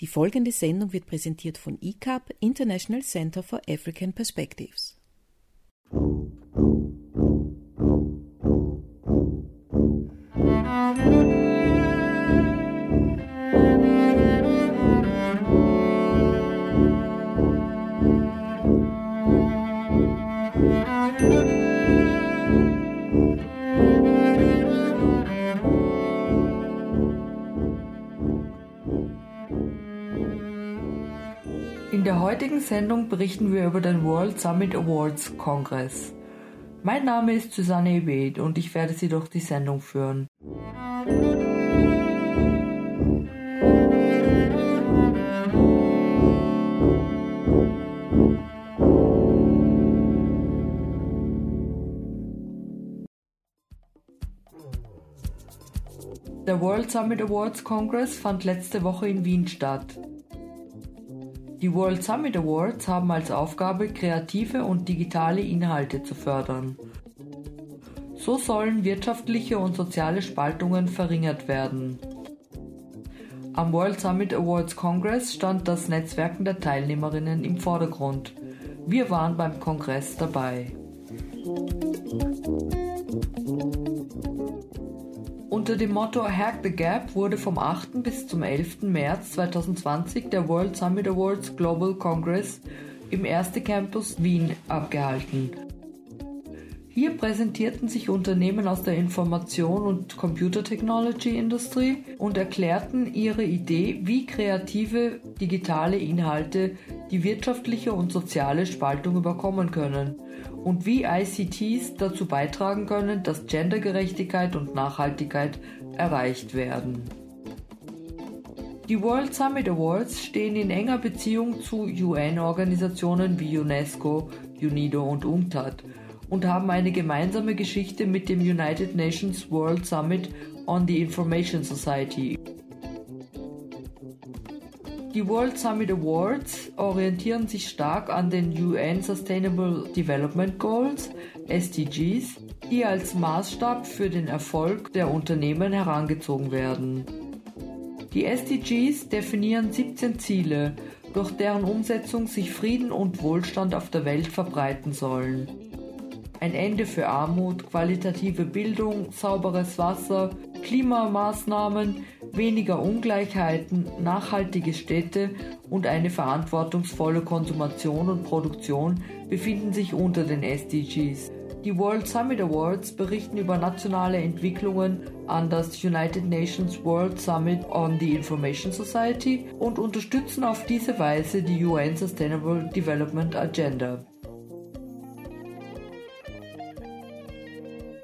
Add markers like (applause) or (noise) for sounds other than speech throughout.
Die folgende Sendung wird präsentiert von ICAP, International Center for African Perspectives. Der heutigen Sendung berichten wir über den World Summit Awards Kongress. Mein Name ist Susanne Ebed und ich werde Sie durch die Sendung führen. Der World Summit Awards Congress fand letzte Woche in Wien statt. Die World Summit Awards haben als Aufgabe, kreative und digitale Inhalte zu fördern. So sollen wirtschaftliche und soziale Spaltungen verringert werden. Am World Summit Awards Congress stand das Netzwerken der Teilnehmerinnen im Vordergrund. Wir waren beim Kongress dabei. Unter dem Motto Hack the Gap wurde vom 8. bis zum 11. März 2020 der World Summit Awards Global Congress im Erste Campus Wien abgehalten. Hier präsentierten sich Unternehmen aus der Information- und Computer Technology Industrie und erklärten ihre Idee, wie kreative digitale Inhalte die wirtschaftliche und soziale Spaltung überkommen können und wie ICTs dazu beitragen können, dass Gendergerechtigkeit und Nachhaltigkeit erreicht werden. Die World Summit Awards stehen in enger Beziehung zu UN-Organisationen wie UNESCO, UNIDO und UNCTAD und haben eine gemeinsame Geschichte mit dem United Nations World Summit on the Information Society. Die World Summit Awards orientieren sich stark an den UN Sustainable Development Goals, SDGs, die als Maßstab für den Erfolg der Unternehmen herangezogen werden. Die SDGs definieren 17 Ziele, durch deren Umsetzung sich Frieden und Wohlstand auf der Welt verbreiten sollen. Ein Ende für Armut, qualitative Bildung, sauberes Wasser, Klimamaßnahmen, weniger Ungleichheiten, nachhaltige Städte und eine verantwortungsvolle Konsumation und Produktion befinden sich unter den SDGs. Die World Summit Awards berichten über nationale Entwicklungen an das United Nations World Summit on the Information Society und unterstützen auf diese Weise die UN Sustainable Development Agenda.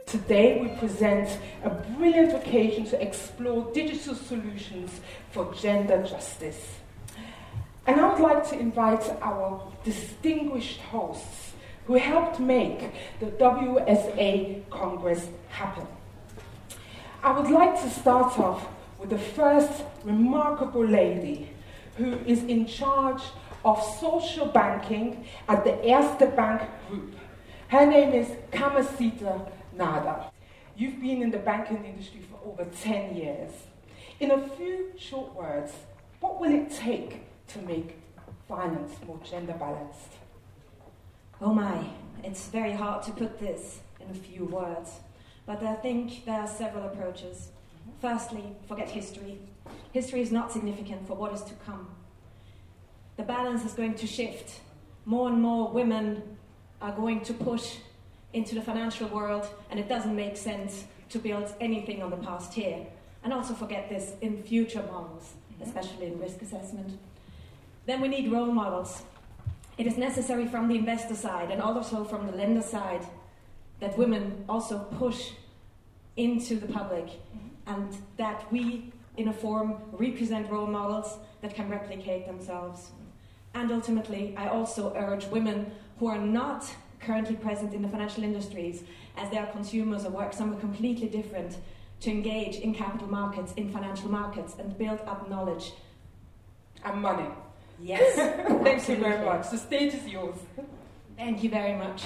Today we present a brilliant occasion to explore digital solutions for gender justice. And I would like to invite our distinguished hosts who helped make the WSA Congress happen. I would like to start off with the first remarkable lady who is in charge of social banking at the Erste Bank Group. Her name is Kamasita Nader. You've been in the banking industry for over 10 years. In a few short words, what will it take to make finance more gender balanced? Oh my, it's very hard to put this in a few words, but I think there are several approaches. Mm-hmm. Firstly, forget history. History is not significant for what is to come. The balance is going to shift. More and more women are going to push into the financial world, and it doesn't make sense to build anything on the past here. And also forget this in future models, mm-hmm. especially in risk assessment. Then we need role models. It is necessary from the investor side and also from the lender side that women also push into the public mm-hmm. and that we, in a form, represent role models that can replicate themselves. And ultimately, I also urge women who are not currently present in the financial industries as they are consumers or work somewhere completely different to engage in capital markets, in financial markets, and build up knowledge. And money. Yes. (laughs) Thank you very much. The stage is yours. Thank you very much.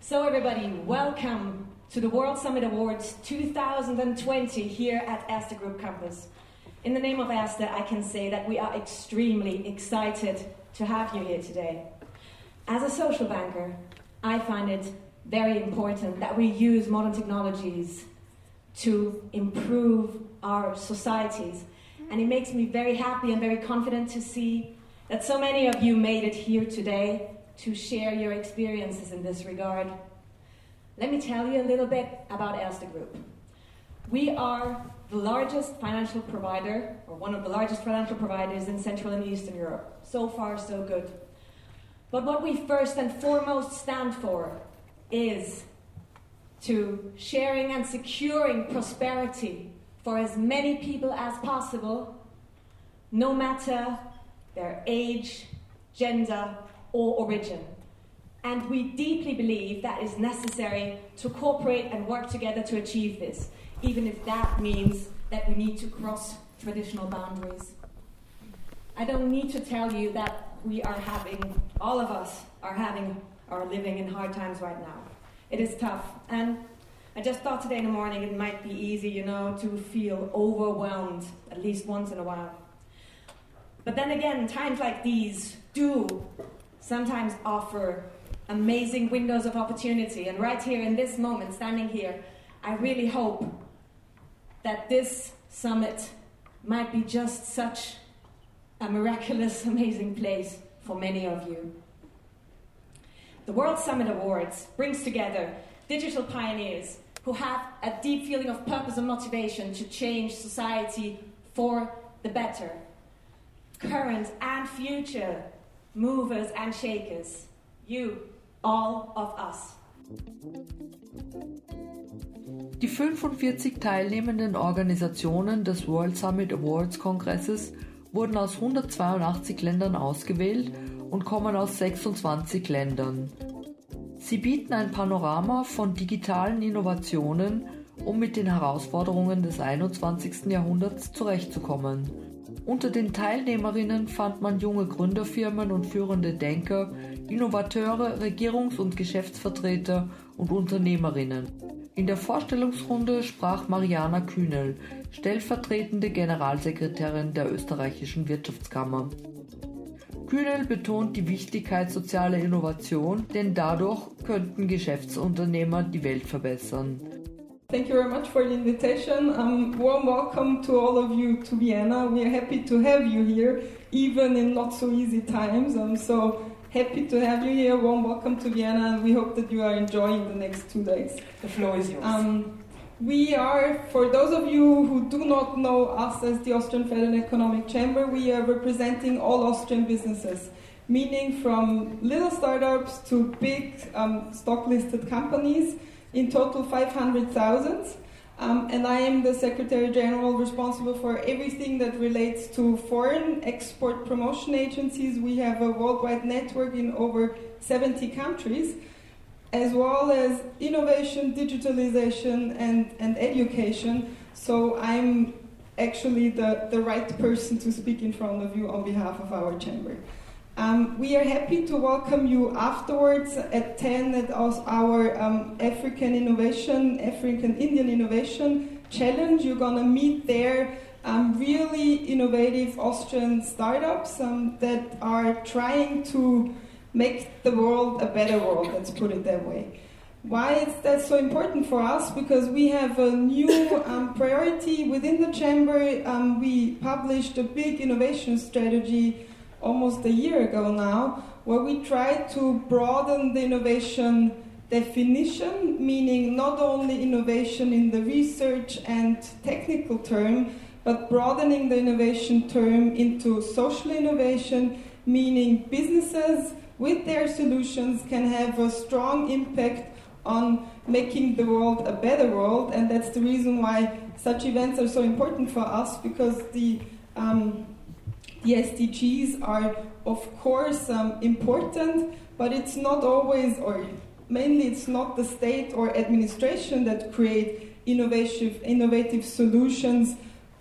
So, everybody, welcome to the World Summit Awards 2020 here at Erste Group Campus. In the name of Erste, I can say that we are extremely excited to have you here today. As a social banker, I find it very important that we use modern technologies to improve our societies. And it makes me very happy and very confident to see that so many of you made it here today to share your experiences in this regard. Let me tell you a little bit about Erste Group. We are the largest financial provider, or one of the largest financial providers in Central and Eastern Europe. So far, so good. But what we first and foremost stand for is to sharing and securing prosperity for as many people as possible, no matter their age, gender, or origin. And we deeply believe that is necessary to cooperate and work together to achieve this even if that means that we need to cross traditional boundaries. I don't need to tell you that we are having, all of us are having, are living in hard times right now. It is tough. And I just thought today in the morning it might be easy, you know, to feel overwhelmed at least once in a while. But then again, times like these do sometimes offer amazing windows of opportunity. And right here in this moment, standing here, I really hope that this summit might be just such a miraculous, (laughs) amazing place for many of you. The World Summit Awards brings together digital pioneers who have a deep feeling of purpose and motivation to change society for the better. Current and future movers and shakers, you, all of us. Die 45 teilnehmenden Organisationen des World Summit Awards Kongresses wurden aus 182 Ländern ausgewählt und kommen aus 26 Ländern. Sie bieten ein Panorama von digitalen Innovationen, um mit den Herausforderungen des 21. Jahrhunderts zurechtzukommen. Unter den Teilnehmerinnen fand man junge Gründerfirmen und führende Denker, Innovateure, Regierungs- und Geschäftsvertreter und Unternehmerinnen. In der Vorstellungsrunde sprach Mariana Kühnel, stellvertretende Generalsekretärin der österreichischen Wirtschaftskammer. Kühnel betont die Wichtigkeit sozialer Innovation, denn dadurch könnten Geschäftsunternehmer die Welt verbessern. Thank you very much for the invitation. Um, warm welcome to all of you to Vienna. We are happy to have you here, even in not so easy times. Um, so Happy to have you here. Warm welcome to Vienna, and we hope that you are enjoying the next two days. The floor is yours. Um, we are, for those of you who do not know us as the Austrian Federal Economic Chamber, we are representing all Austrian businesses, meaning from little startups to big um, stock listed companies, in total 500,000. Um, and I am the Secretary General responsible for everything that relates to foreign export promotion agencies. We have a worldwide network in over 70 countries, as well as innovation, digitalization, and, and education. So I'm actually the, the right person to speak in front of you on behalf of our chamber. Um, we are happy to welcome you afterwards at 10 at our um, African Innovation, African Indian Innovation Challenge. You're going to meet there um, really innovative Austrian startups um, that are trying to make the world a better world, let's put it that way. Why is that so important for us? Because we have a new um, priority within the chamber. Um, we published a big innovation strategy almost a year ago now, where we tried to broaden the innovation definition, meaning not only innovation in the research and technical term, but broadening the innovation term into social innovation, meaning businesses with their solutions can have a strong impact on making the world a better world, and that's the reason why such events are so important for us because the um, the SDGs are, of course, um, important, but it's not always, or mainly, it's not the state or administration that create innovative, innovative solutions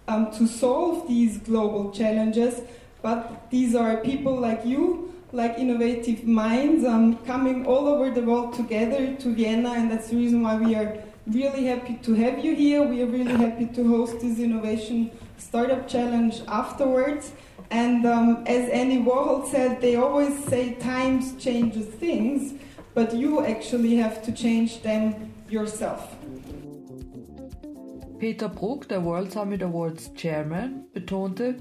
um, to solve these global challenges, but these are people like you, like innovative minds, um, coming all over the world together to Vienna, and that's the reason why we are really happy to have you here. We are really happy to host this innovation startup challenge afterwards. And um, as Andy Warhol said, they always say times changes things, but you actually have to change them yourself. Peter Bruck, der World Summit Awards Chairman, betonte,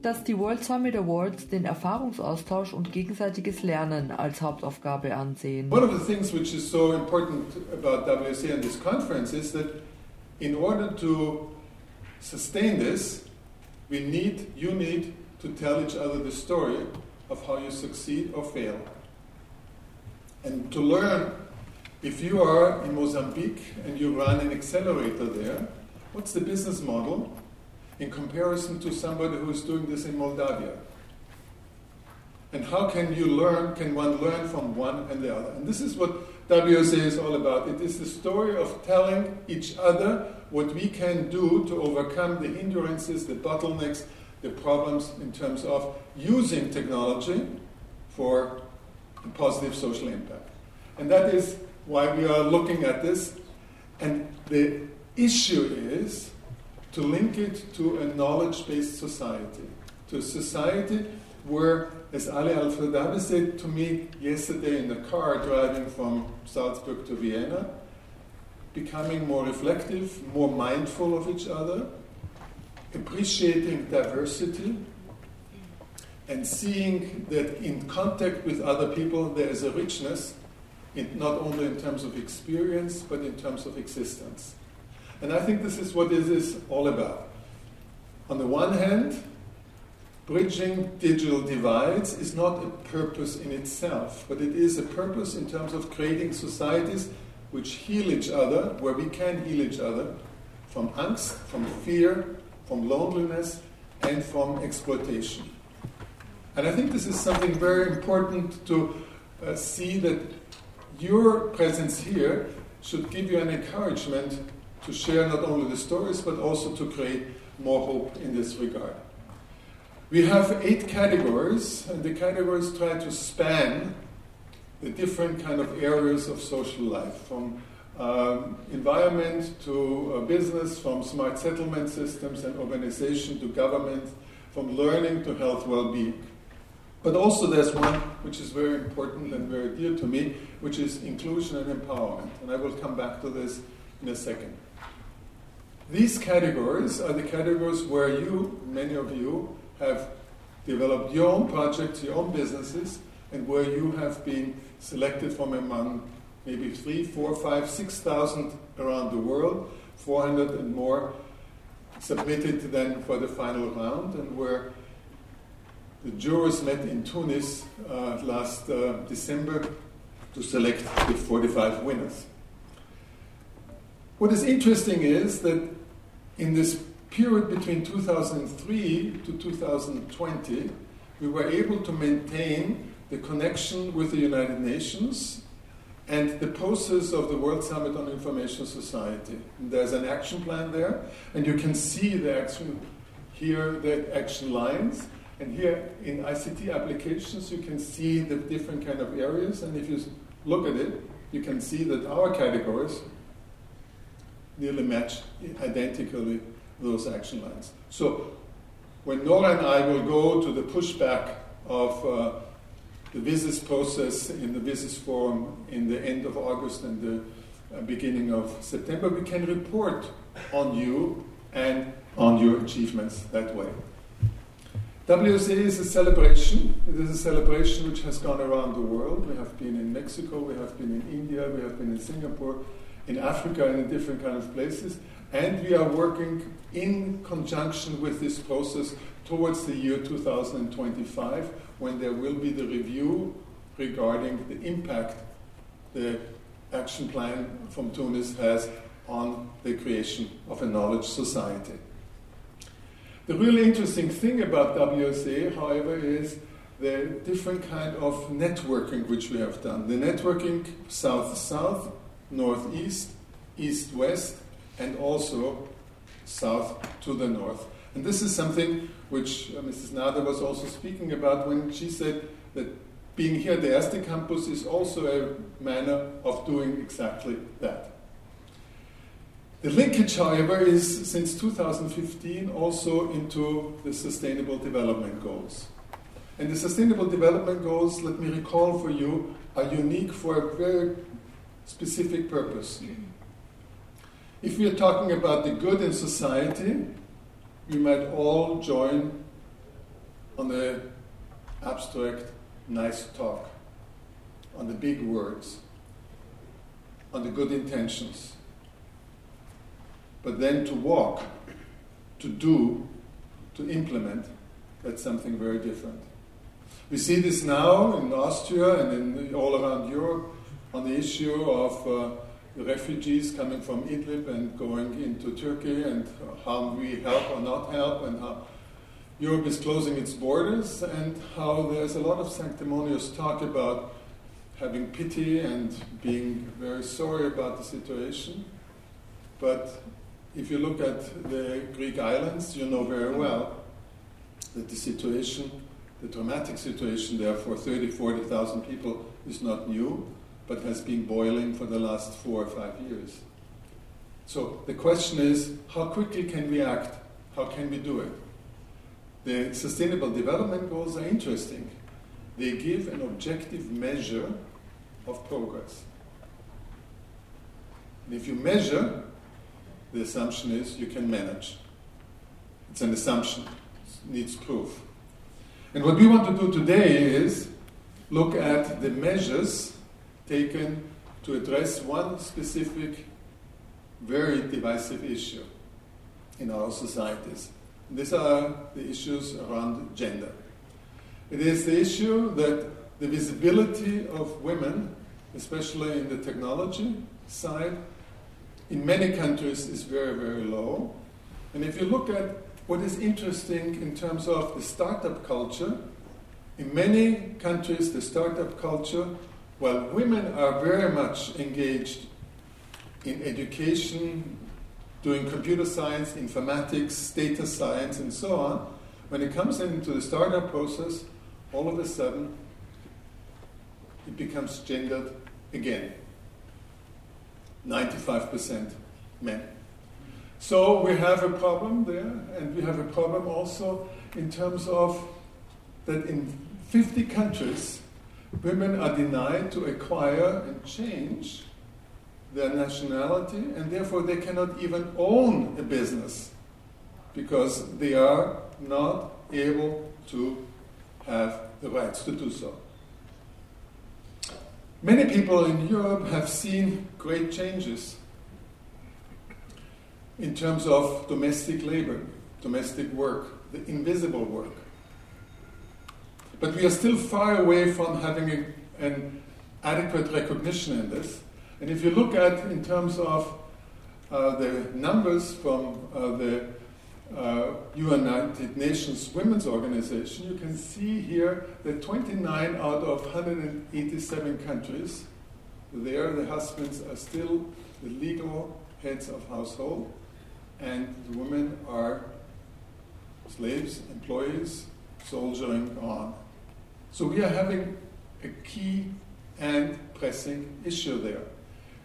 dass die World Summit Awards den Erfahrungsaustausch und gegenseitiges Lernen als Hauptaufgabe ansehen. One of the things which is so important about WSA and this conference is that in order to sustain this, we need, you need to tell each other the story of how you succeed or fail. And to learn if you are in Mozambique and you run an accelerator there, what's the business model? in comparison to somebody who is doing this in Moldavia? And how can you learn, can one learn from one and the other? And this is what WSA is all about. It is the story of telling each other what we can do to overcome the hindrances, the bottlenecks, the problems in terms of using technology for positive social impact. And that is why we are looking at this. And the issue is to link it to a knowledge based society, to a society where, as Ali Al Fardabi said to me yesterday in the car driving from Salzburg to Vienna, becoming more reflective, more mindful of each other, appreciating diversity, and seeing that in contact with other people there is a richness, in, not only in terms of experience, but in terms of existence. And I think this is what this is all about. On the one hand, bridging digital divides is not a purpose in itself, but it is a purpose in terms of creating societies which heal each other, where we can heal each other from angst, from fear, from loneliness, and from exploitation. And I think this is something very important to uh, see that your presence here should give you an encouragement to share not only the stories but also to create more hope in this regard. We have eight categories, and the categories try to span the different kind of areas of social life, from um, environment to uh, business, from smart settlement systems and organization to government, from learning to health well-being. But also there's one which is very important and very dear to me, which is inclusion and empowerment. And I will come back to this in a second. These categories are the categories where you, many of you, have developed your own projects, your own businesses, and where you have been selected from among maybe three, four, five, six thousand around the world, 400 and more submitted then for the final round, and where the jurors met in Tunis uh, last uh, December to select the 45 winners. What is interesting is that in this period between 2003 to 2020, we were able to maintain the connection with the United Nations and the process of the World Summit on Information Society. And there's an action plan there, and you can see the action here, the action lines. And here in ICT applications, you can see the different kind of areas. And if you look at it, you can see that our categories nearly match identically those action lines. So when Nora and I will go to the pushback of uh, the WSIS process in the WSIS forum in the end of August and the uh, beginning of September, we can report on you and on your achievements that way. WSA is a celebration. It is a celebration which has gone around the world. We have been in Mexico, we have been in India, we have been in Singapore, in Africa and in different kind of places. And we are working in conjunction with this process towards the year 2025 when there will be the review regarding the impact the action plan from Tunis has on the creation of a knowledge society. The really interesting thing about WSA, however, is the different kind of networking which we have done. The networking south-south northeast, east west, and also south to the north. And this is something which uh, Mrs. Nader was also speaking about when she said that being here at the Erste campus is also a manner of doing exactly that. The linkage, however, is since 2015 also into the Sustainable Development Goals. And the Sustainable Development Goals, let me recall for you, are unique for a very specific purpose. If we are talking about the good in society, we might all join on the abstract, nice talk, on the big words, on the good intentions. But then to walk, to do, to implement, that's something very different. We see this now in Austria and in, all around Europe on the issue of uh, refugees coming from Idlib and going into Turkey and how we help or not help and how Europe is closing its borders and how there's a lot of sanctimonious talk about having pity and being very sorry about the situation. But if you look at the Greek islands, you know very well that the situation, the dramatic situation there for 30, 40,000 people is not new, but has been boiling for the last four or five years. So the question is, how quickly can we act? How can we do it? The Sustainable Development Goals are interesting. They give an objective measure of progress. And if you measure, the assumption is you can manage. It's an assumption, it needs proof. And what we want to do today is look at the measures taken to address one specific, very divisive issue in our societies. These are the issues around gender. It is the issue that the visibility of women, especially in the technology side, in many countries is very, very low. And if you look at what is interesting in terms of the startup culture, in many countries, the startup culture, while women are very much engaged in education, doing computer science, informatics, data science, and so on, when it comes into the startup process, all of a sudden it becomes gendered again. 95% men. So we have a problem there, and we have a problem also in terms of that in 50 countries, women are denied to acquire and change their nationality, and therefore they cannot even own a business because they are not able to have the rights to do so. Many people in Europe have seen great changes in terms of domestic labor, domestic work, the invisible work. But we are still far away from having a, an adequate recognition in this. And if you look at, in terms of uh, the numbers from uh, the uh, United Nations Women's Organization, you can see here that 29 out of 187 countries, there the husbands are still the legal heads of household, and the women are slaves, employees, soldiering on. So we are having a key and pressing issue there.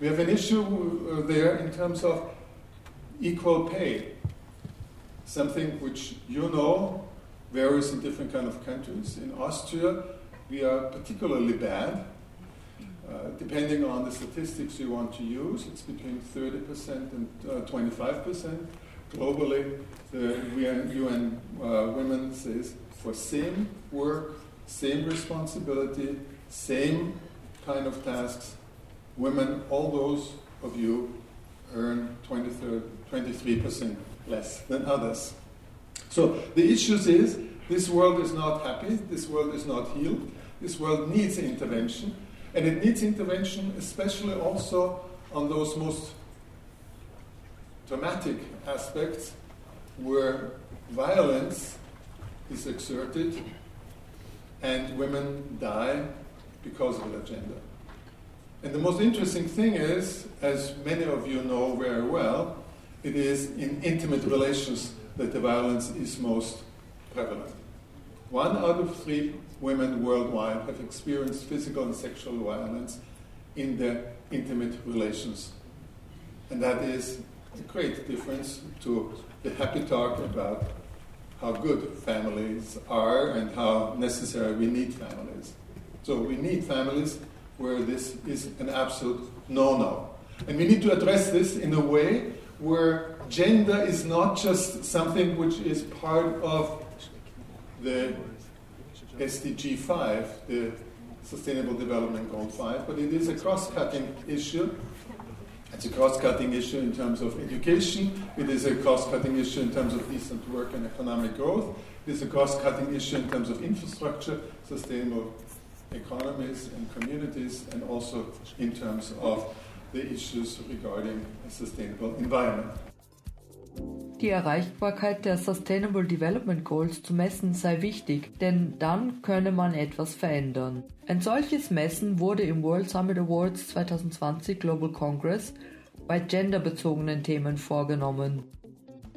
We have an issue uh, there in terms of equal pay something which you know varies in different kind of countries. In Austria, we are particularly bad. Uh, depending on the statistics you want to use, it's between 30% and uh, 25%. Globally, the UN uh, Women says for same work, same responsibility, same kind of tasks, women, all those of you, earn 23% less than others. So the issues is this world is not happy, this world is not healed, this world needs intervention, and it needs intervention especially also on those most dramatic aspects where violence is exerted and women die because of their gender. And the most interesting thing is, as many of you know very well, it is in intimate relations that the violence is most prevalent. One out of three women worldwide have experienced physical and sexual violence in their intimate relations. And that is a great difference to the happy talk about how good families are and how necessary we need families. So we need families where this is an absolute no no. And we need to address this in a way where gender is not just something which is part of the SDG 5, the Sustainable Development Goal 5, but it is a cross cutting issue. It's a cross cutting issue in terms of education, it is a cross cutting issue in terms of decent work and economic growth, it is a cross cutting issue in terms of infrastructure, sustainable economies and communities, and also in terms of the issues regarding a sustainable environment. Die Erreichbarkeit der Sustainable Development Goals zu messen sei wichtig, denn dann könne man etwas verändern. Ein solches Messen wurde im World Summit Awards 2020 Global Congress bei genderbezogenen Themen vorgenommen.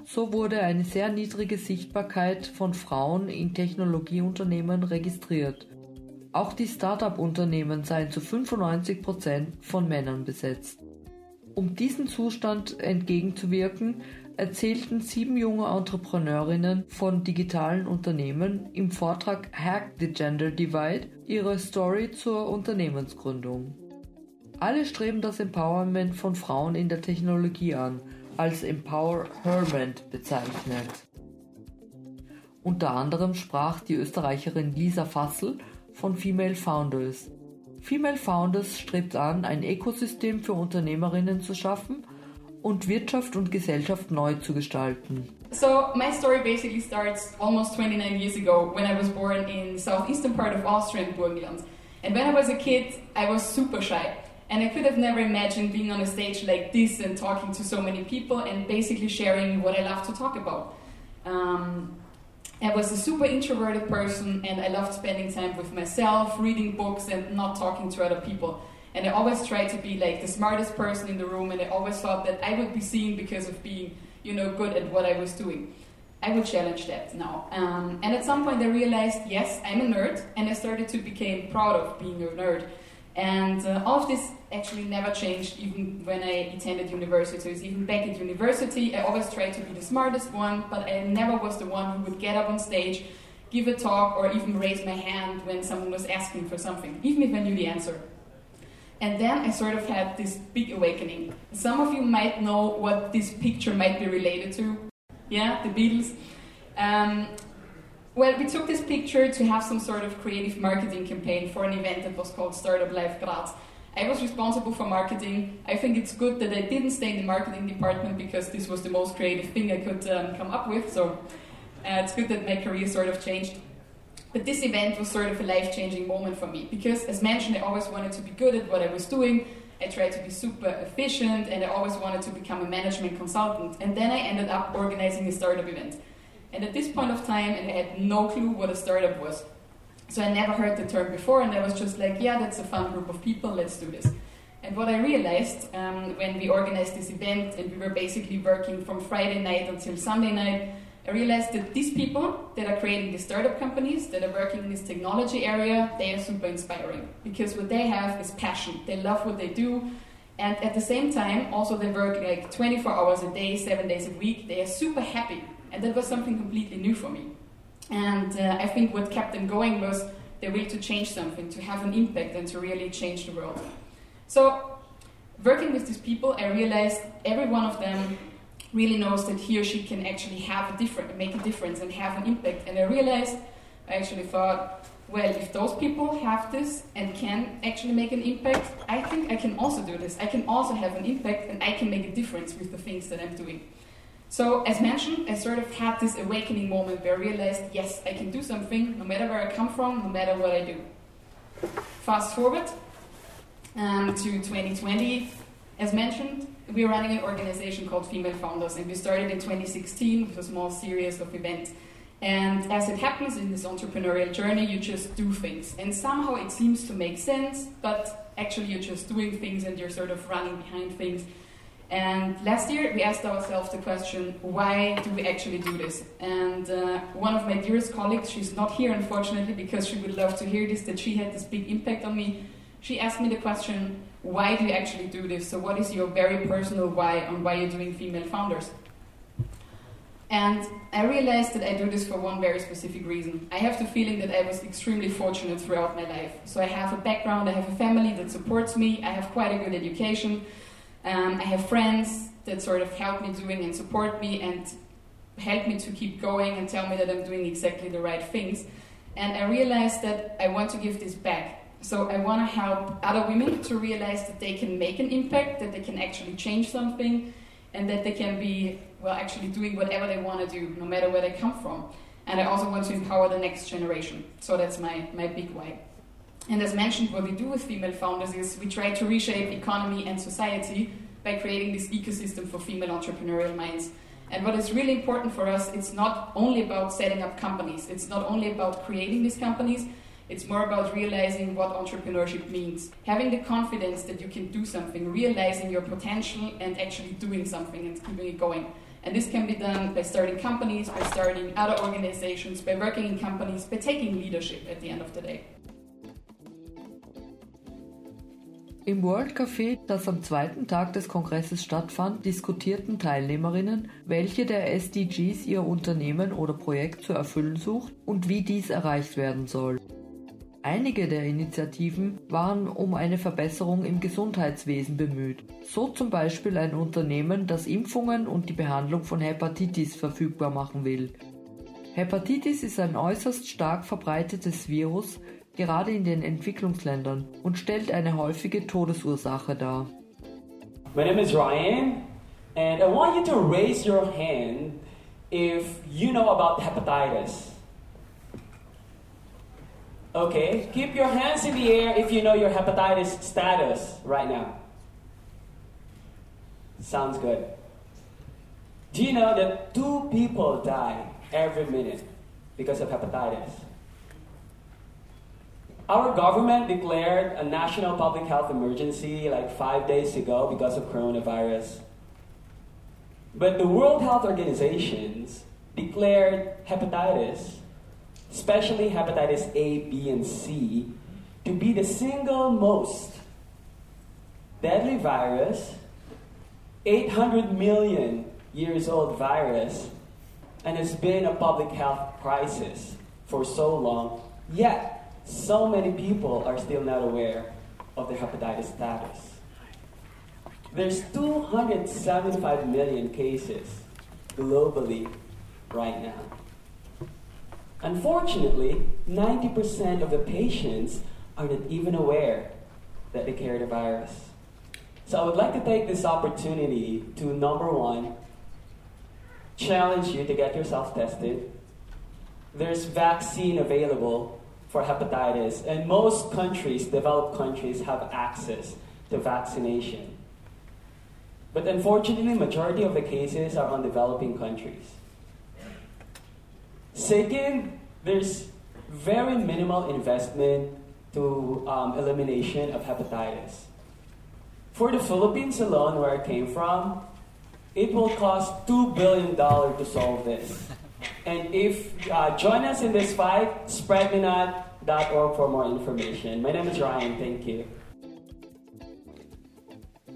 So wurde eine sehr niedrige Sichtbarkeit von Frauen in Technologieunternehmen registriert. Auch die Start-up-Unternehmen seien zu 95 Prozent von Männern besetzt. Um diesem Zustand entgegenzuwirken, erzählten sieben junge Entrepreneurinnen von digitalen Unternehmen im Vortrag Hack the Gender Divide ihre Story zur Unternehmensgründung. Alle streben das Empowerment von Frauen in der Technologie an, als Empowerment bezeichnet. Unter anderem sprach die Österreicherin Lisa Fassel von Female Founders. Female Founders strebt an, ein Ökosystem für Unternehmerinnen zu schaffen und Wirtschaft und Gesellschaft neu zu gestalten. So my story basically starts almost 29 years ago when I was born in the southeastern part of Austria in Burgenland. And when I was a kid, I was super shy. And I could have never imagined being on a stage like this and talking to so many people and basically sharing what I love to talk about. Um, I was a super introverted person and I loved spending time with myself, reading books, and not talking to other people. And I always tried to be like the smartest person in the room, and I always thought that I would be seen because of being, you know, good at what I was doing. I would challenge that now. Um, and at some point, I realized, yes, I'm a nerd, and I started to become proud of being a nerd. And uh, all of this actually never changed, even when I attended university. So even back at university, I always tried to be the smartest one, but I never was the one who would get up on stage, give a talk, or even raise my hand when someone was asking for something, even if I knew the answer. And then I sort of had this big awakening. Some of you might know what this picture might be related to. Yeah, the Beatles. Um, well, we took this picture to have some sort of creative marketing campaign for an event that was called Startup Life Graz. I was responsible for marketing. I think it's good that I didn't stay in the marketing department because this was the most creative thing I could um, come up with. So uh, it's good that my career sort of changed. But this event was sort of a life changing moment for me because, as mentioned, I always wanted to be good at what I was doing. I tried to be super efficient and I always wanted to become a management consultant. And then I ended up organizing a startup event. And at this point of time, and I had no clue what a startup was. So I never heard the term before, and I was just like, yeah, that's a fun group of people, let's do this. And what I realized um, when we organized this event, and we were basically working from Friday night until Sunday night, I realized that these people that are creating these startup companies, that are working in this technology area, they are super inspiring because what they have is passion. They love what they do, and at the same time, also they work like 24 hours a day, seven days a week. They are super happy, and that was something completely new for me. And uh, I think what kept them going was the will to change something, to have an impact, and to really change the world. So, working with these people, I realized every one of them really knows that he or she can actually have a different, make a difference and have an impact. And I realized, I actually thought, well, if those people have this and can actually make an impact, I think I can also do this. I can also have an impact and I can make a difference with the things that I'm doing. So, as mentioned, I sort of had this awakening moment where I realized, yes, I can do something no matter where I come from, no matter what I do. Fast forward um, to 2020, as mentioned, we're running an organization called Female Founders, and we started in 2016 with a small series of events. And as it happens in this entrepreneurial journey, you just do things. And somehow it seems to make sense, but actually you're just doing things and you're sort of running behind things. And last year we asked ourselves the question, why do we actually do this? And uh, one of my dearest colleagues, she's not here unfortunately because she would love to hear this, that she had this big impact on me. she asked me the question, why do you actually do this? So, what is your very personal why on why you're doing female founders? And I realized that I do this for one very specific reason. I have the feeling that I was extremely fortunate throughout my life. So I have a background, I have a family that supports me, I have quite a good education, um, I have friends that sort of help me doing and support me and help me to keep going and tell me that I'm doing exactly the right things. And I realized that I want to give this back. So I want to help other women to realize that they can make an impact, that they can actually change something, and that they can be well actually doing whatever they want to do no matter where they come from. And i also want to empower the next generation. So that's my, my big why. And as mentioned what we do with female founders is we try to reshape economy and society by creating this ecosystem for female entrepreneurial minds. And what is really important for us it's not only about setting up companies. It's not only about creating these companies it's more about realizing what entrepreneurship means. Having the confidence that you can do something, realizing your potential, and actually doing something and keeping it going. And this can be done by starting companies, by starting other organizations, by working in companies, by taking leadership at the end of the day. Im World Café, das am zweiten Tag des Kongresses stattfand, diskutierten Teilnehmerinnen, welche der SDGs ihr Unternehmen oder Projekt zu erfüllen sucht und wie dies erreicht werden soll. Einige der Initiativen waren um eine Verbesserung im Gesundheitswesen bemüht, so zum Beispiel ein Unternehmen, das Impfungen und die Behandlung von Hepatitis verfügbar machen will. Hepatitis ist ein äußerst stark verbreitetes Virus, gerade in den Entwicklungsländern, und stellt eine häufige Todesursache dar. My name is Ryan, and I want you to raise your hand if you know about hepatitis. Okay, keep your hands in the air if you know your hepatitis status right now. Sounds good. Do you know that two people die every minute because of hepatitis? Our government declared a national public health emergency like five days ago because of coronavirus. But the World Health Organizations declared hepatitis especially hepatitis A, B, and C, to be the single most deadly virus, 800 million years old virus, and it's been a public health crisis for so long, yet so many people are still not aware of their hepatitis status. There's 275 million cases globally right now. Unfortunately, 90% of the patients are not even aware that they carry the virus. So I would like to take this opportunity to number one, challenge you to get yourself tested. There's vaccine available for hepatitis, and most countries, developed countries, have access to vaccination. But unfortunately, majority of the cases are on developing countries. Second, there's very minimal investment to um, elimination of hepatitis. For the Philippines alone, where I came from, it will cost $2 billion to solve this. And if uh, join us in this fight, spreadmenot.org for more information. My name is Ryan, thank you.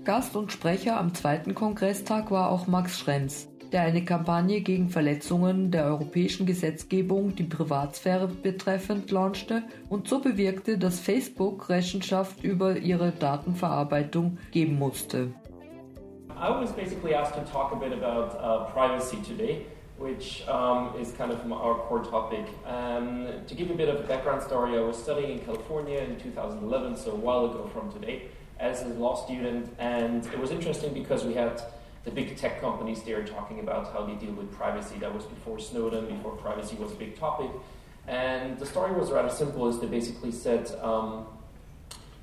Gast und Sprecher am zweiten Kongresstag war auch Max Schrems. Der eine Kampagne gegen Verletzungen der europäischen Gesetzgebung die Privatsphäre betreffend launchte und so bewirkte, dass Facebook Rechenschaft über ihre Datenverarbeitung geben musste. I was basically asked to talk a bit about uh, privacy today, which um, is kind of our core topic. Um, to give you a bit of a background story, I was studying in California in 2011, so a while ago from today, as a law student, and it was interesting because we had the big tech companies there talking about how they deal with privacy. That was before Snowden, before privacy was a big topic. And the story was rather simple, is they basically said, um,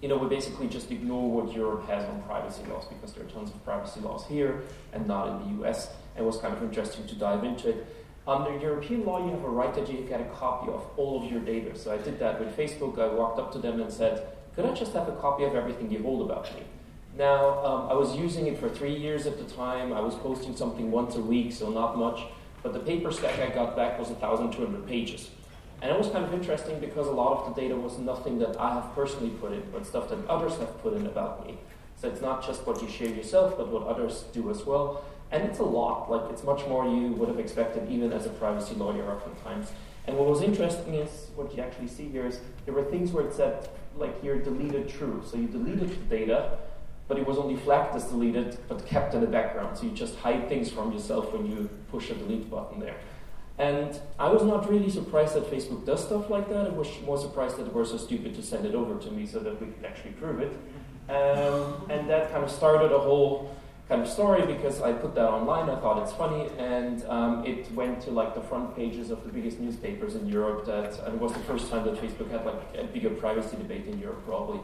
you know, we basically just ignore what Europe has on privacy laws because there are tons of privacy laws here and not in the US. And it was kind of interesting to dive into it. Under European law, you have a right that you get a copy of all of your data. So I did that with Facebook. I walked up to them and said, could I just have a copy of everything you hold about me? Now, um, I was using it for three years at the time. I was posting something once a week, so not much. But the paper stack I got back was 1,200 pages. And it was kind of interesting because a lot of the data was nothing that I have personally put in, but stuff that others have put in about me. So it's not just what you share yourself, but what others do as well. And it's a lot, like it's much more you would have expected even as a privacy lawyer oftentimes. And what was interesting is what you actually see here is there were things where it said like here deleted true. So you deleted the data, but it was only flagged as deleted, but kept in the background. So you just hide things from yourself when you push a delete button there. And I was not really surprised that Facebook does stuff like that. I was more surprised that they were so stupid to send it over to me so that we could actually prove it. Um, and that kind of started a whole kind of story because I put that online. I thought it's funny, and um, it went to like the front pages of the biggest newspapers in Europe. That and it was the first time that Facebook had like a bigger privacy debate in Europe, probably.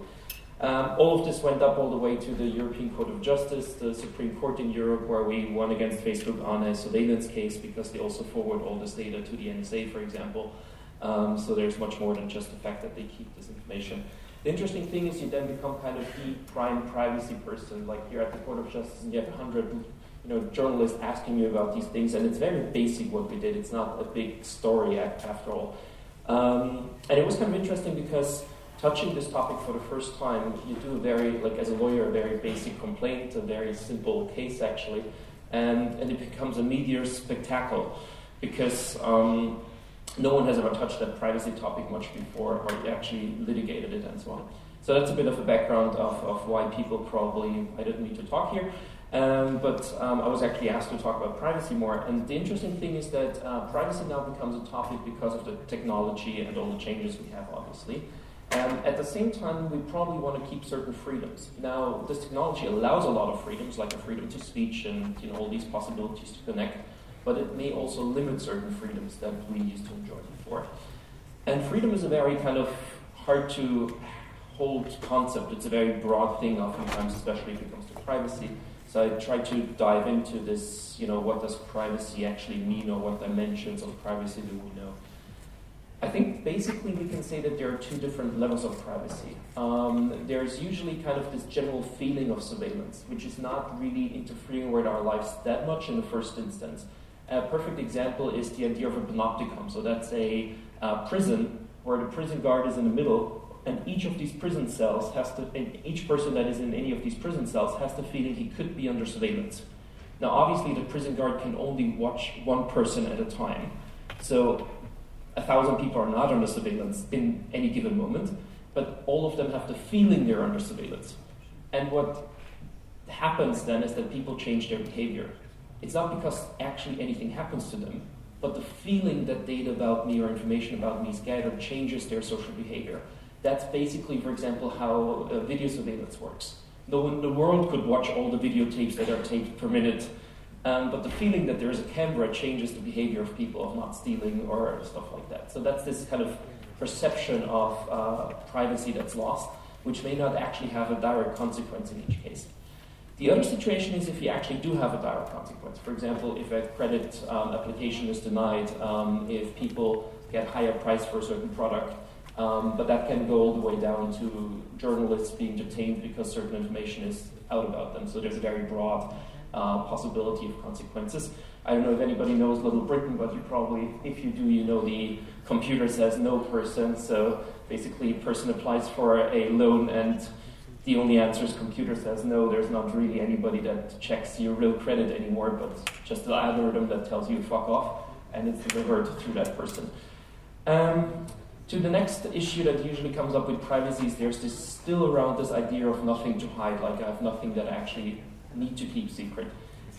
Um, all of this went up all the way to the European Court of Justice, the Supreme Court in Europe, where we won against Facebook on a surveillance case because they also forward all this data to the NSA, for example. Um, so there's much more than just the fact that they keep this information. The interesting thing is you then become kind of the prime privacy person. Like you're at the Court of Justice and you have a hundred you know, journalists asking you about these things, and it's very basic what we did. It's not a big story after all. Um, and it was kind of interesting because touching this topic for the first time, you do a very, like as a lawyer, a very basic complaint, a very simple case actually, and, and it becomes a media spectacle because um, no one has ever touched that privacy topic much before or actually litigated it and so on. So that's a bit of a background of, of why people probably, I didn't need to talk here. Um, but um, I was actually asked to talk about privacy more. And the interesting thing is that uh, privacy now becomes a topic because of the technology and all the changes we have, obviously. And at the same time, we probably want to keep certain freedoms. Now, this technology allows a lot of freedoms, like a freedom to speech and you know all these possibilities to connect but it may also limit certain freedoms that we used to enjoy before. And freedom is a very kind of hard to hold concept. It's a very broad thing oftentimes, especially if it comes to privacy. So I try to dive into this, you know, what does privacy actually mean or what dimensions of privacy do we know? I think basically we can say that there are two different levels of privacy. Um, there's usually kind of this general feeling of surveillance, which is not really interfering with our lives that much in the first instance. A perfect example is the idea of a panopticon. So that's a uh, prison where the prison guard is in the middle, and each of these prison cells has to, each person that is in any of these prison cells has the feeling he could be under surveillance. Now, obviously, the prison guard can only watch one person at a time. So, a thousand people are not under surveillance in any given moment, but all of them have the feeling they're under surveillance. And what happens then is that people change their behavior it's not because actually anything happens to them, but the feeling that data about me or information about me is gathered changes their social behavior. That's basically, for example, how uh, video surveillance works. No one in the world could watch all the videotapes that are taped per minute, um, but the feeling that there is a camera changes the behavior of people of not stealing or stuff like that. So that's this kind of perception of uh, privacy that's lost, which may not actually have a direct consequence in each case. The other situation is if you actually do have a direct consequence. For example, if a credit um, application is denied, um, if people get higher price for a certain product, um, but that can go all the way down to journalists being detained because certain information is out about them. So there's a very broad uh, possibility of consequences. I don't know if anybody knows Little Britain, but you probably, if you do, you know the computer says no person. So basically, person applies for a loan and the only answer is computer says no, there's not really anybody that checks your real credit anymore, but just the algorithm that tells you fuck off, and it's delivered through that person. Um, to the next issue that usually comes up with privacy is there's this still around this idea of nothing to hide, like I have nothing that actually need to keep secret.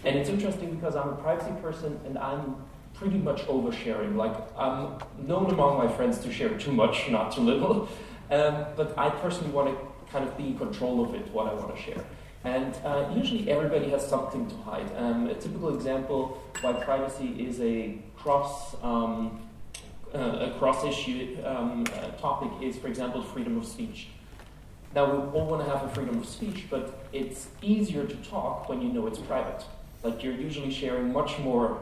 And it's interesting because I'm a privacy person and I'm pretty much oversharing. Like I'm known among my friends to share too much, not too little. (laughs) Um, but I personally want to kind of be in control of it, what I want to share. And uh, usually everybody has something to hide. Um, a typical example why privacy is a cross um, uh, a cross issue um, uh, topic is, for example, freedom of speech. Now we all want to have a freedom of speech, but it's easier to talk when you know it's private. Like you're usually sharing much more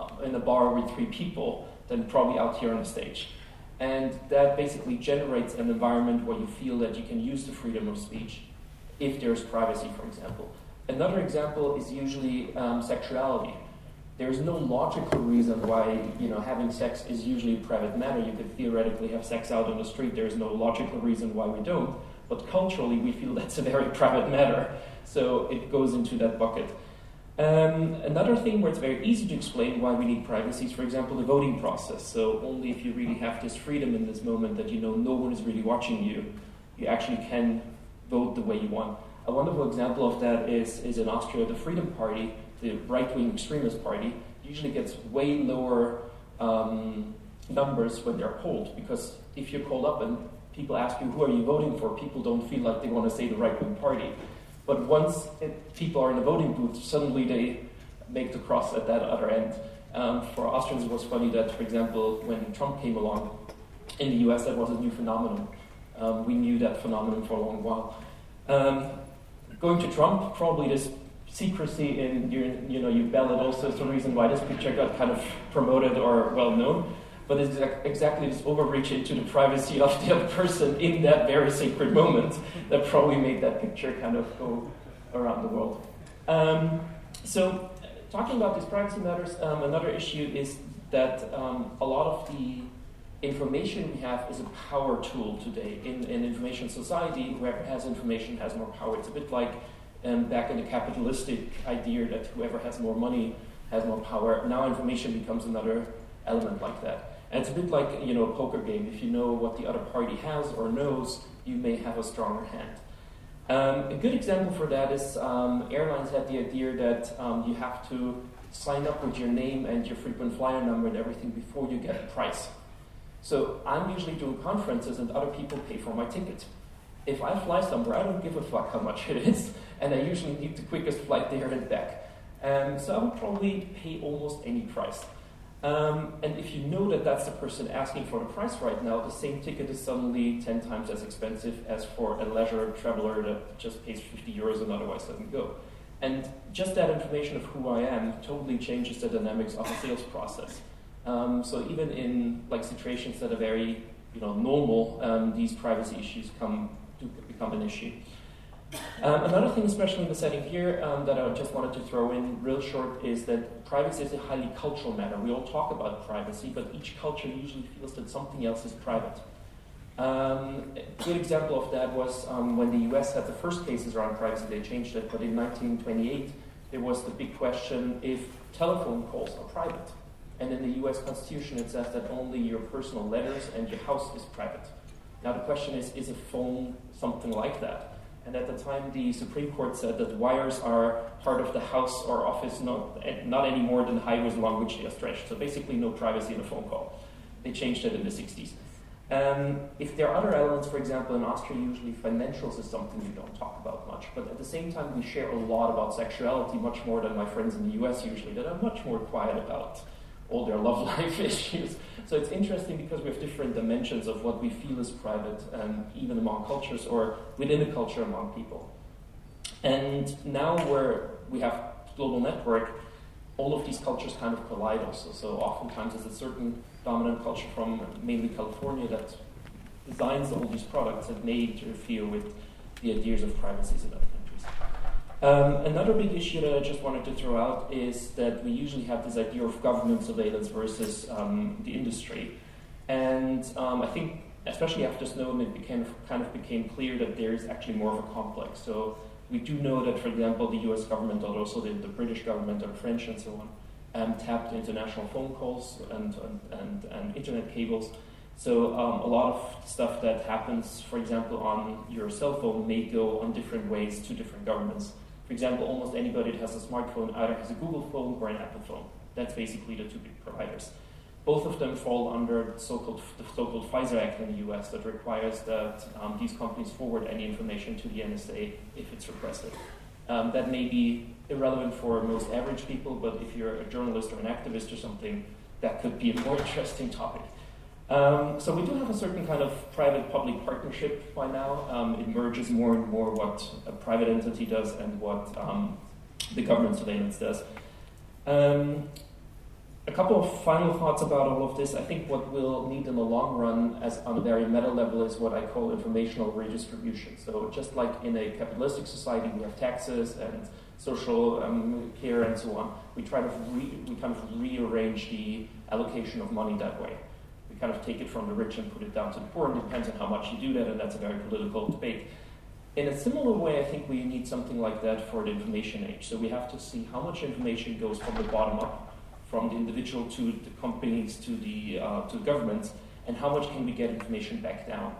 uh, in a bar with three people than probably out here on the stage. And that basically generates an environment where you feel that you can use the freedom of speech if there's privacy, for example. Another example is usually um, sexuality. there's no logical reason why you know having sex is usually a private matter. You could theoretically have sex out on the street. There's no logical reason why we don't. But culturally, we feel (laughs) that's a very private matter. So it goes into that bucket. Um, another thing where it's very easy to explain why we need privacy is, for example, the voting process. So only if you really have this freedom in this moment that you know no one is really watching you, you actually can vote the way you want. A wonderful example of that is, is in Austria, the Freedom Party the right wing extremist party usually gets way lower um, numbers when they're polled because if you're called up and people ask you who are you voting for, people don't feel like they want to say the right wing party. But once it, people are in the voting booth, suddenly they make the cross at that other end. Um, for Austrians, it was funny that, for example, when Trump came along in the US, that was a new phenomenon. Um, we knew that phenomenon for a long while. Um, going to Trump, probably this secrecy in your, you know, your ballot also is the reason why this picture got kind of promoted or well known. But it's exactly this overreach into the privacy of the other person in that very sacred moment that probably made that picture kind of go around the world. Um, so, talking about these privacy matters, um, another issue is that um, a lot of the information we have is a power tool today. In an information society, whoever has information has more power. It's a bit like and back in the capitalistic idea that whoever has more money has more power. Now information becomes another element like that. And it's a bit like you know a poker game. If you know what the other party has or knows, you may have a stronger hand. Um, a good example for that is um, airlines had the idea that um, you have to sign up with your name and your frequent flyer number and everything before you get a price. So I'm usually doing conferences and other people pay for my ticket. If I fly somewhere, I don't give a fuck how much (laughs) it is and I usually need the quickest flight there and back. Um, so I would probably pay almost any price. Um, and if you know that that's the person asking for the price right now, the same ticket is suddenly 10 times as expensive as for a leisure traveler that just pays 50 euros and otherwise doesn't go. And just that information of who I am totally changes the dynamics of a sales process. Um, so even in like situations that are very you know normal, um, these privacy issues come to become an issue. Um, another thing, especially in the setting here, um, that I just wanted to throw in real short is that privacy is a highly cultural matter. We all talk about privacy, but each culture usually feels that something else is private. Um, a good example of that was um, when the US had the first cases around privacy, they changed it, but in 1928, there was the big question if telephone calls are private. And in the US Constitution, it says that only your personal letters and your house is private. Now, the question is is a phone something like that? And at the time, the Supreme Court said that wires are part of the house or office, not, not any more than highways along which they are stretched. So basically, no privacy in a phone call. They changed it in the 60s. Um, if there are other elements, for example, in Austria, usually financials is something we don't talk about much. But at the same time, we share a lot about sexuality, much more than my friends in the US usually, that are much more quiet about all their (laughs) love life issues. So it's interesting because we have different dimensions of what we feel is private, um, even among cultures or within a culture among people. And now where we have global network, all of these cultures kind of collide also. So oftentimes there's a certain dominant culture from mainly California that designs all these products that may interfere with the ideas of privacy in other um, another big issue that I just wanted to throw out is that we usually have this idea of government surveillance versus um, the industry. And um, I think, especially after Snowden, it became, kind of became clear that there is actually more of a complex. So we do know that, for example, the US government, but also the, the British government or French and so on, um, tapped international phone calls and, and, and, and internet cables. So um, a lot of stuff that happens, for example, on your cell phone may go on different ways to different governments. For example, almost anybody that has a smartphone either has a Google phone or an Apple phone. That's basically the two big providers. Both of them fall under so-called, the so-called FISA Act in the US that requires that um, these companies forward any information to the NSA if it's requested. Um, that may be irrelevant for most average people, but if you're a journalist or an activist or something, that could be a more (laughs) interesting topic. Um, so we do have a certain kind of private-public partnership by now. Um, it merges more and more what a private entity does and what um, the government surveillance does. Um, a couple of final thoughts about all of this. I think what we'll need in the long run, as on a very meta level, is what I call informational redistribution. So just like in a capitalistic society, we have taxes and social um, care and so on. We try to re- we kind of rearrange the allocation of money that way. Kind of take it from the rich and put it down to the poor, and it depends on how much you do that, and that's a very political debate. In a similar way, I think we need something like that for the information age. So we have to see how much information goes from the bottom up, from the individual to the companies to the uh, to the governments, and how much can we get information back down.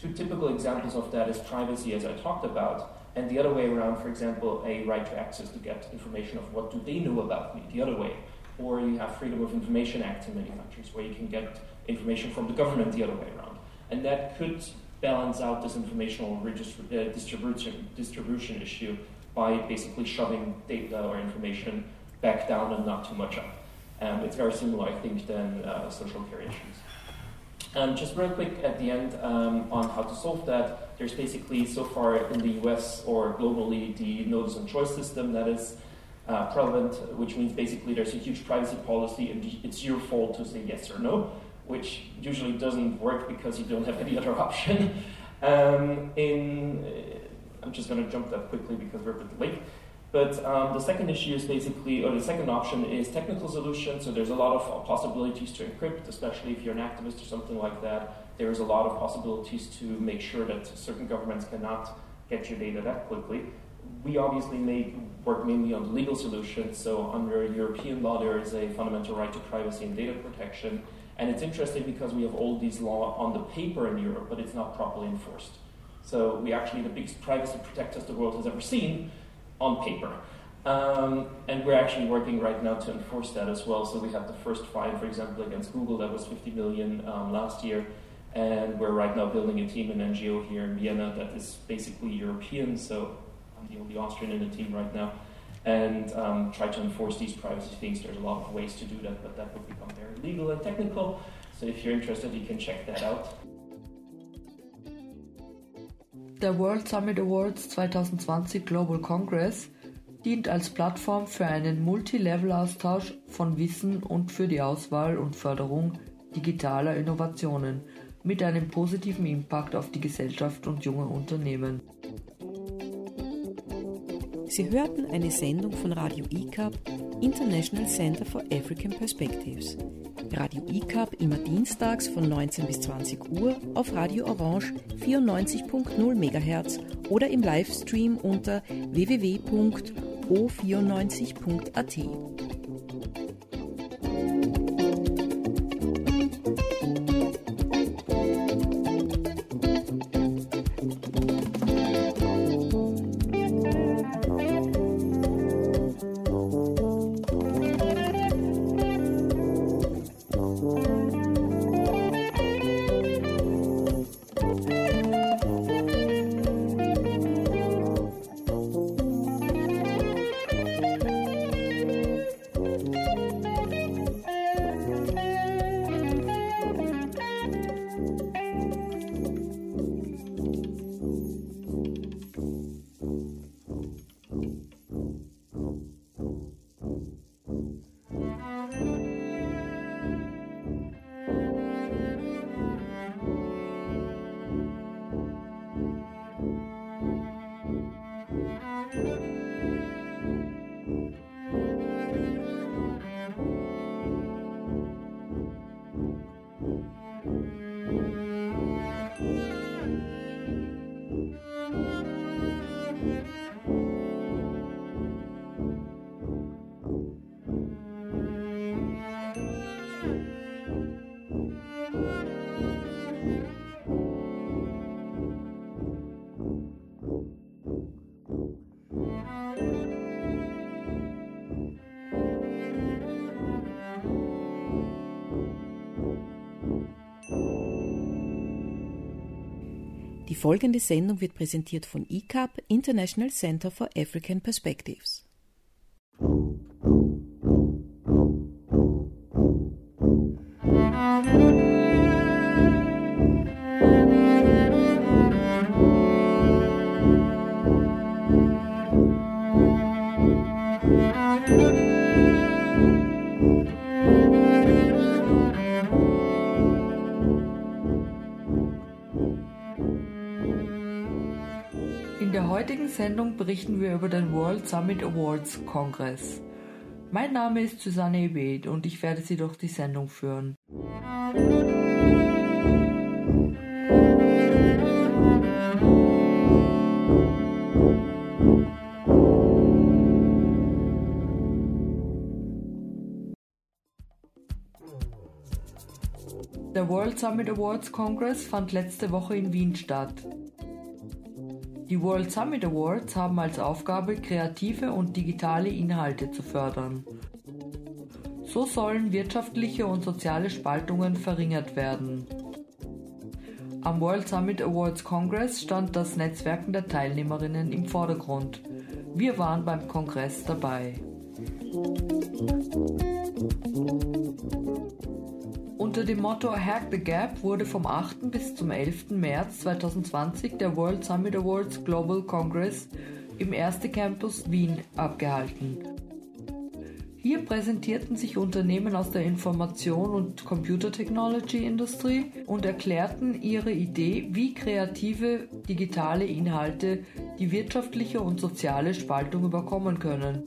Two typical examples of that is privacy, as I talked about, and the other way around, for example, a right to access to get information of what do they know about me, the other way. Or you have Freedom of Information Act in many countries where you can get information from the government the other way around. And that could balance out this informational uh, distribution, distribution issue by basically shoving data or information back down and not too much up. Um, it's very similar, I think, than uh, social care issues. Um, just real quick at the end um, on how to solve that. There's basically so far in the US or globally the notice and choice system that is uh, prevalent, which means basically there's a huge privacy policy and it's your fault to say yes or no, which usually doesn't work because you don't have (laughs) any other option. Um, in, uh, I'm just going to jump that quickly because we're a bit late. But um, the second issue is basically, or the second option is technical solutions. So there's a lot of possibilities to encrypt, especially if you're an activist or something like that. There's a lot of possibilities to make sure that certain governments cannot get your data that quickly. We obviously make, work mainly on legal solutions. So under European law, there is a fundamental right to privacy and data protection. And it's interesting because we have all these law on the paper in Europe, but it's not properly enforced. So we actually the biggest privacy protectors the world has ever seen on paper. Um, and we're actually working right now to enforce that as well. So we had the first fine, for example, against Google that was 50 million um, last year. And we're right now building a team in NGO here in Vienna that is basically European. So I'm the only Austrian in the team right now. And um, try to enforce these privacy things. There's a lot of ways to do that, but that would become very legal and technical. So if you're interested, you can check that out. Der World Summit Awards 2020 Global Congress dient als Plattform für einen Multilevel-Austausch von Wissen und für die Auswahl und Förderung digitaler Innovationen mit einem positiven Impact auf die Gesellschaft und junge Unternehmen. Sie hörten eine Sendung von Radio ICAP, International Center for African Perspectives. Radio ICAP immer dienstags von 19 bis 20 Uhr auf Radio Orange 94.0 MHz oder im Livestream unter www.o94.at. folgende Sendung wird präsentiert von ICAP, International Center for African Perspectives. In der heutigen Sendung berichten wir über den World Summit Awards Kongress. Mein Name ist Susanne Ebed und ich werde Sie durch die Sendung führen. Der World Summit Awards Kongress fand letzte Woche in Wien statt. Die World Summit Awards haben als Aufgabe, kreative und digitale Inhalte zu fördern. So sollen wirtschaftliche und soziale Spaltungen verringert werden. Am World Summit Awards Congress stand das Netzwerken der Teilnehmerinnen im Vordergrund. Wir waren beim Kongress dabei. Unter dem Motto Hack the Gap wurde vom 8. bis zum 11. März 2020 der World Summit Awards Global Congress im Erste Campus Wien abgehalten. Hier präsentierten sich Unternehmen aus der Information- und Computer-Technology-Industrie und erklärten ihre Idee, wie kreative digitale Inhalte die wirtschaftliche und soziale Spaltung überkommen können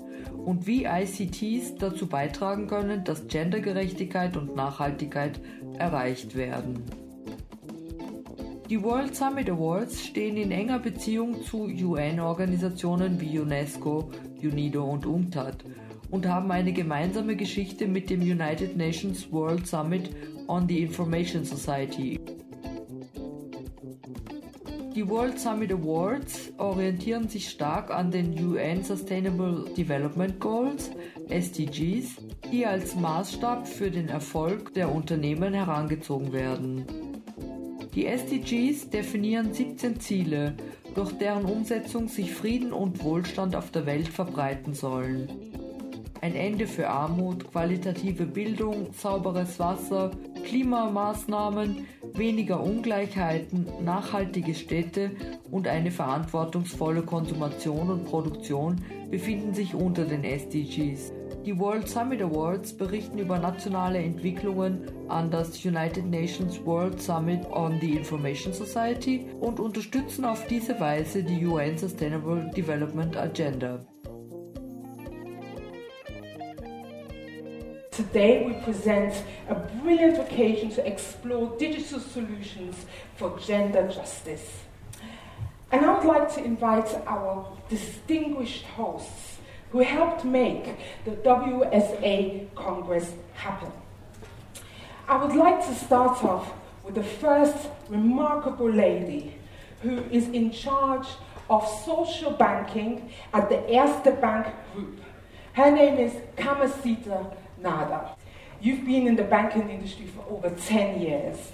und wie ICTs dazu beitragen können, dass Gendergerechtigkeit und Nachhaltigkeit erreicht werden. Die World Summit Awards stehen in enger Beziehung zu UN-Organisationen wie UNESCO, UNIDO und UNCTAD und haben eine gemeinsame Geschichte mit dem United Nations World Summit on the Information Society. Die World Summit Awards orientieren sich stark an den UN Sustainable Development Goals, SDGs, die als Maßstab für den Erfolg der Unternehmen herangezogen werden. Die SDGs definieren 17 Ziele, durch deren Umsetzung sich Frieden und Wohlstand auf der Welt verbreiten sollen. Ein Ende für Armut, qualitative Bildung, sauberes Wasser, Klimamaßnahmen, weniger Ungleichheiten, nachhaltige Städte und eine verantwortungsvolle Konsumation und Produktion befinden sich unter den SDGs. Die World Summit Awards berichten über nationale Entwicklungen an das United Nations World Summit on the Information Society und unterstützen auf diese Weise die UN Sustainable Development Agenda. Today we present a brilliant occasion to explore digital solutions for gender justice. And I would like to invite our distinguished hosts who helped make the WSA Congress happen. I would like to start off with the first remarkable lady who is in charge of social banking at the Erste Bank Group. Her name is Kamasita Nader. You've been in the banking industry for over 10 years.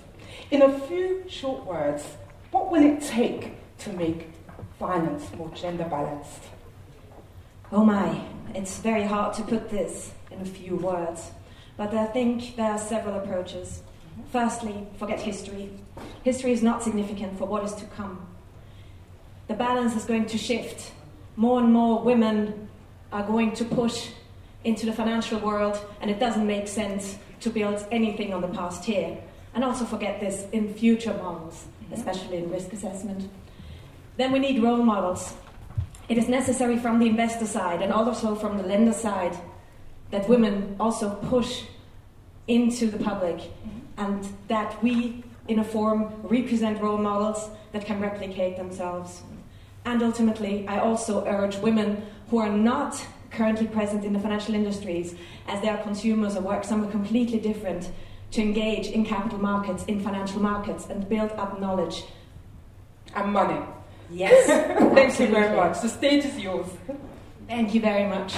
In a few short words, what will it take to make finance more gender balanced? Oh my, it's very hard to put this in a few words, but I think there are several approaches. Mm-hmm. Firstly, forget history. History is not significant for what is to come. The balance is going to shift. More and more women are going to push into the financial world, and it doesn't make sense to build anything on the past here. And also forget this in future models, mm-hmm. especially in risk assessment. Then we need role models. It is necessary from the investor side and also from the lender side that women also push into the public mm-hmm. and that we, in a form, represent role models that can replicate themselves. And ultimately, I also urge women who are not currently present in the financial industries, as they are consumers or work somewhere completely different, to engage in capital markets, in financial markets, and build up knowledge. And money. Yes. (laughs) Thank you very much. The stage is yours. Thank you very much.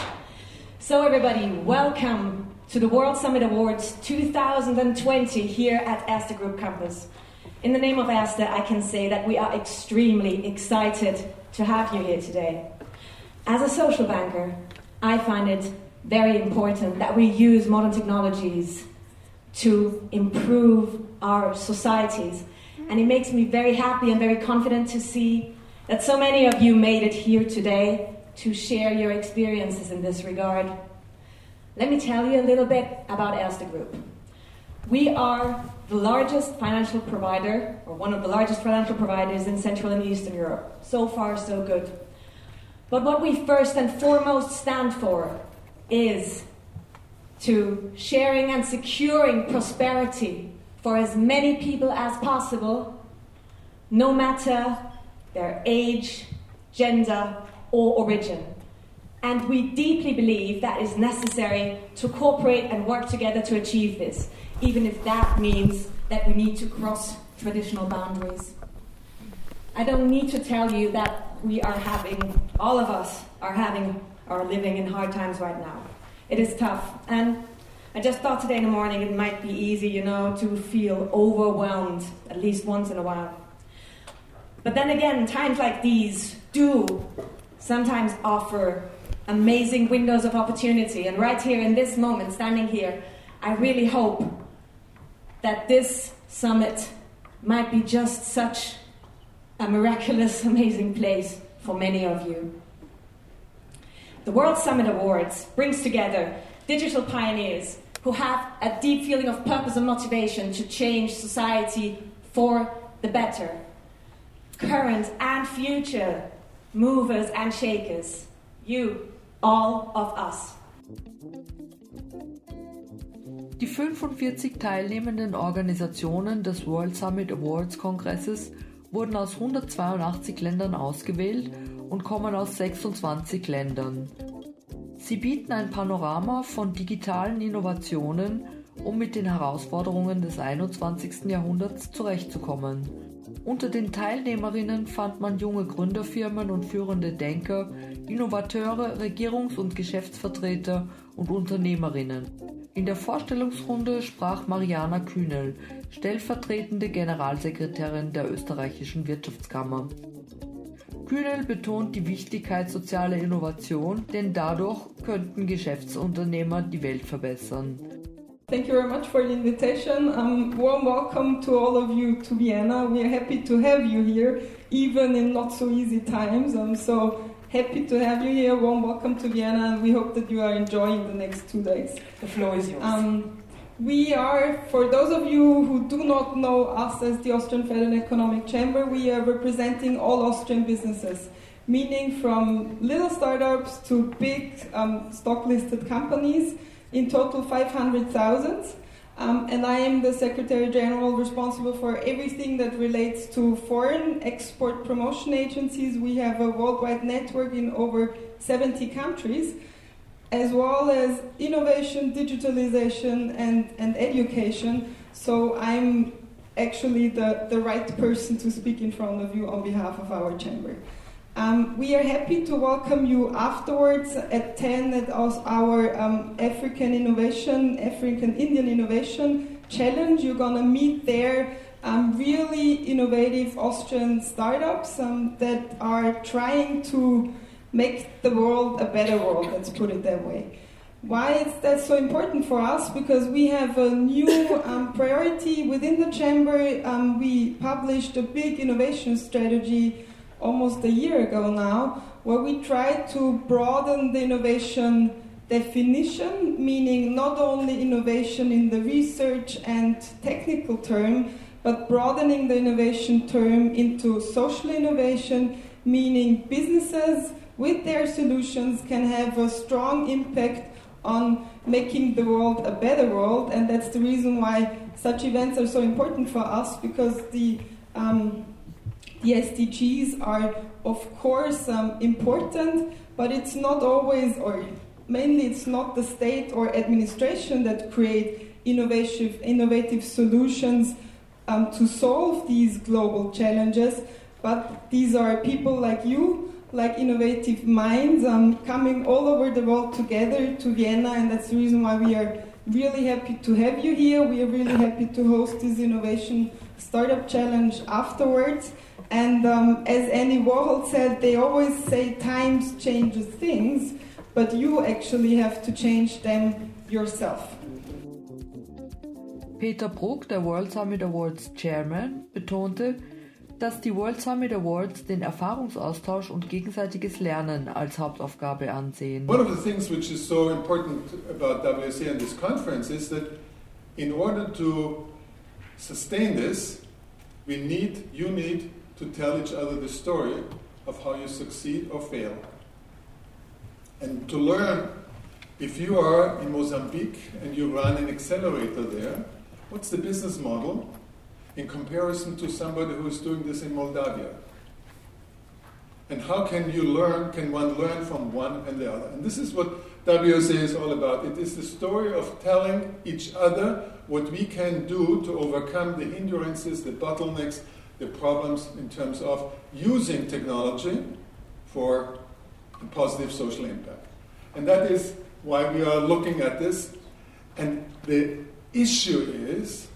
So, everybody, welcome to the World Summit Awards 2020 here at Erste Group Campus. In the name of Erste, I can say that we are extremely excited to have you here today. As a social banker, I find it very important that we use modern technologies to improve our societies. And it makes me very happy and very confident to see that so many of you made it here today to share your experiences in this regard. Let me tell you a little bit about Erste Group. We are the largest financial provider, or one of the largest financial providers in Central and Eastern Europe. So far, so good. But what we first and foremost stand for is to sharing and securing prosperity for as many people as possible, no matter their age, gender, or origin. And we deeply believe that is necessary to cooperate and work together to achieve this, even if that means that we need to cross traditional boundaries. I don't need to tell you that we are having, all of us are having, are living in hard times right now. It is tough. And I just thought today in the morning it might be easy, you know, to feel overwhelmed at least once in a while. But then again, times like these do sometimes offer amazing windows of opportunity. And right here in this moment, standing here, I really hope that this summit might be just such a miraculous, (laughs) amazing place for many of you. The World Summit Awards brings together digital pioneers who have a deep feeling of purpose and motivation to change society for the better. Current and future movers and shakers. You, all of us. Die 45 teilnehmenden Organisationen des World Summit Awards Kongresses wurden aus 182 Ländern ausgewählt und kommen aus 26 Ländern. Sie bieten ein Panorama von digitalen Innovationen, um mit den Herausforderungen des 21. Jahrhunderts zurechtzukommen. Unter den Teilnehmerinnen fand man junge Gründerfirmen und führende Denker, Innovateure, Regierungs- und Geschäftsvertreter und Unternehmerinnen. In der Vorstellungsrunde sprach Mariana Kühnel, stellvertretende Generalsekretärin der österreichischen Wirtschaftskammer. Kühnel betont die Wichtigkeit sozialer Innovation, denn dadurch könnten Geschäftsunternehmer die Welt verbessern. Thank you very much for the invitation. Um, warm welcome to all of you to Vienna. We are happy to have you here, even in not so easy times. I'm so happy to have you here. Warm welcome to Vienna, and we hope that you are enjoying the next two days. The floor is yours. Um, we are, for those of you who do not know us as the Austrian Federal Economic Chamber, we are representing all Austrian businesses, meaning from little startups to big um, stock listed companies, in total 500,000. Um, and I am the Secretary General responsible for everything that relates to foreign export promotion agencies. We have a worldwide network in over 70 countries as well as innovation, digitalization, and, and education. So I'm actually the, the right person to speak in front of you on behalf of our chamber. Um, we are happy to welcome you afterwards at 10 at our um, African Innovation, African Indian Innovation Challenge. You're going to meet there um, really innovative Austrian startups um, that are trying to make the world a better world, let's put it that way. Why is that so important for us? Because we have a new um, priority within the chamber. Um, we published a big innovation strategy almost a year ago now, where we tried to broaden the innovation definition, meaning not only innovation in the research and technical term, but broadening the innovation term into social innovation, meaning businesses with their solutions can have a strong impact on making the world a better world, and that's the reason why such events are so important for us because the um, the SDGs are, of course, um, important, but it's not always, or mainly, it's not the state or administration that create innovative, innovative solutions um, to solve these global challenges, but these are people like you like innovative minds um, coming all over the world together to Vienna, and that's the reason why we are really happy to have you here. We are really happy to host this Innovation Startup Challenge afterwards. And um, as Andy Warhol said, they always say times changes things, but you actually have to change them yourself. Peter Bruck, der World Summit Awards Chairman, betonte, dass die World Summit Awards den Erfahrungsaustausch und gegenseitiges Lernen als Hauptaufgabe ansehen. One of the things which is so important about WSA and this conference is that in order to sustain this, we need, you need to tell each other the story of how you succeed or fail. And to learn, if you are in Mozambique and you run an accelerator there, what's the business model in comparison to somebody who is doing this in Moldavia? And how can you learn, can one learn from one and the other? And this is what WSA is all about. It is the story of telling each other what we can do to overcome the hindrances, the bottlenecks, the problems in terms of using technology for a positive social impact. And that is why we are looking at this. And the issue is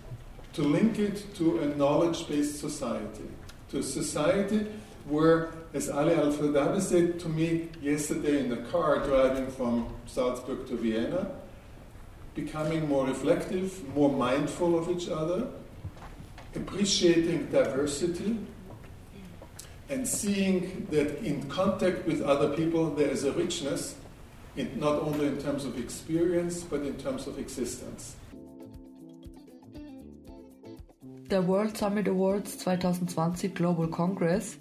to link it to a knowledge based society, to a society where, as Ali Al Firdabi said to me yesterday in the car driving from Salzburg to Vienna, becoming more reflective, more mindful of each other, appreciating diversity, and seeing that in contact with other people there is a richness, in, not only in terms of experience, but in terms of existence. Der World Summit Awards 2020 Global Congress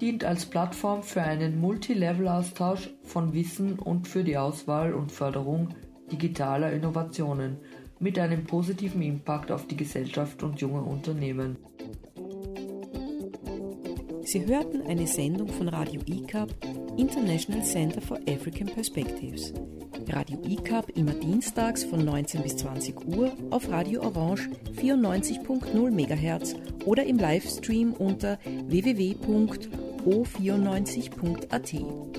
dient als Plattform für einen Multilevel-Austausch von Wissen und für die Auswahl und Förderung digitaler Innovationen mit einem positiven Impact auf die Gesellschaft und junge Unternehmen. Sie hörten eine Sendung von Radio ICAP, International Center for African Perspectives. Radio ICAP immer dienstags von 19 bis 20 Uhr auf Radio Orange 94.0 MHz oder im Livestream unter www.o94.at.